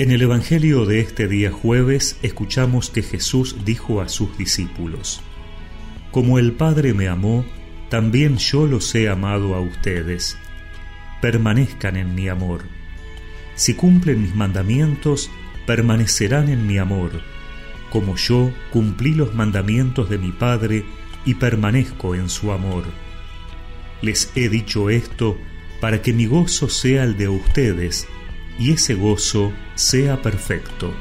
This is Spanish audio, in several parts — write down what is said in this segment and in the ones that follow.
En el Evangelio de este día jueves escuchamos que Jesús dijo a sus discípulos, Como el Padre me amó, también yo los he amado a ustedes. Permanezcan en mi amor. Si cumplen mis mandamientos, permanecerán en mi amor, como yo cumplí los mandamientos de mi Padre y permanezco en su amor. Les he dicho esto para que mi gozo sea el de ustedes y ese gozo sea perfecto.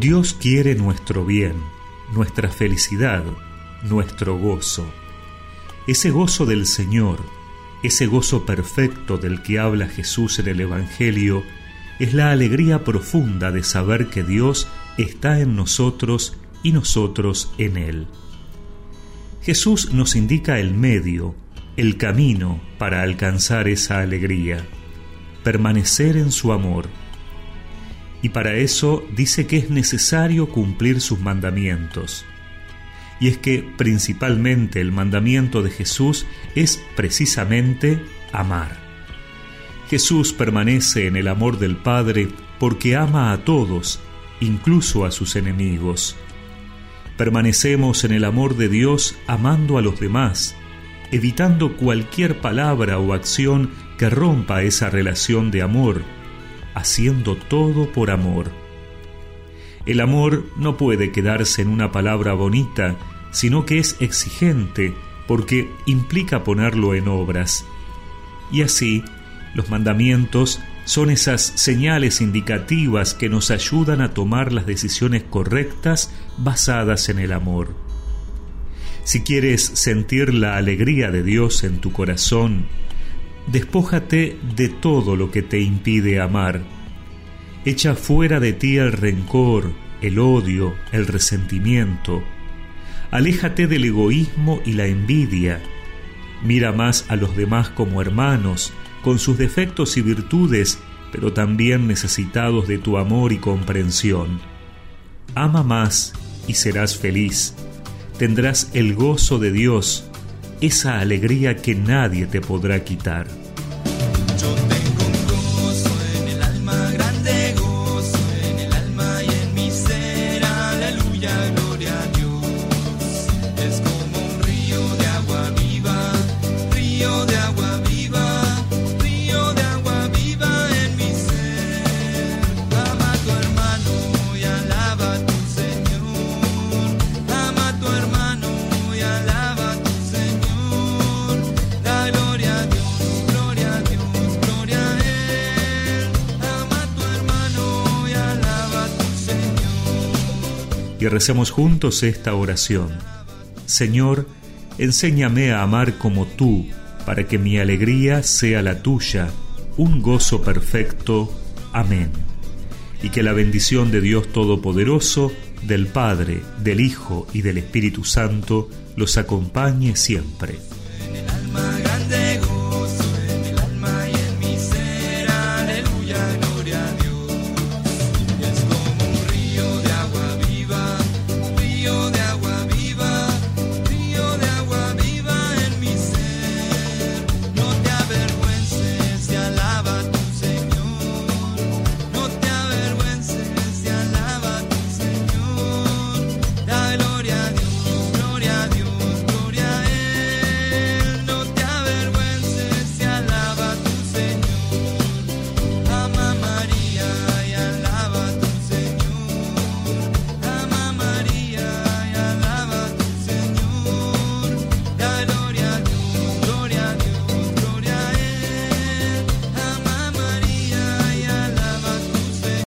Dios quiere nuestro bien, nuestra felicidad, nuestro gozo. Ese gozo del Señor, ese gozo perfecto del que habla Jesús en el Evangelio, es la alegría profunda de saber que Dios está en nosotros y nosotros en Él. Jesús nos indica el medio, el camino para alcanzar esa alegría, permanecer en su amor. Y para eso dice que es necesario cumplir sus mandamientos. Y es que principalmente el mandamiento de Jesús es precisamente amar. Jesús permanece en el amor del Padre porque ama a todos, incluso a sus enemigos. Permanecemos en el amor de Dios amando a los demás, evitando cualquier palabra o acción que rompa esa relación de amor, haciendo todo por amor. El amor no puede quedarse en una palabra bonita, sino que es exigente porque implica ponerlo en obras. Y así, los mandamientos son esas señales indicativas que nos ayudan a tomar las decisiones correctas basadas en el amor. Si quieres sentir la alegría de Dios en tu corazón, despójate de todo lo que te impide amar. Echa fuera de ti el rencor, el odio, el resentimiento. Aléjate del egoísmo y la envidia. Mira más a los demás como hermanos, con sus defectos y virtudes, pero también necesitados de tu amor y comprensión. Ama más y serás feliz. Tendrás el gozo de Dios, esa alegría que nadie te podrá quitar. Y recemos juntos esta oración. Señor, enséñame a amar como tú, para que mi alegría sea la tuya, un gozo perfecto. Amén. Y que la bendición de Dios Todopoderoso, del Padre, del Hijo y del Espíritu Santo los acompañe siempre.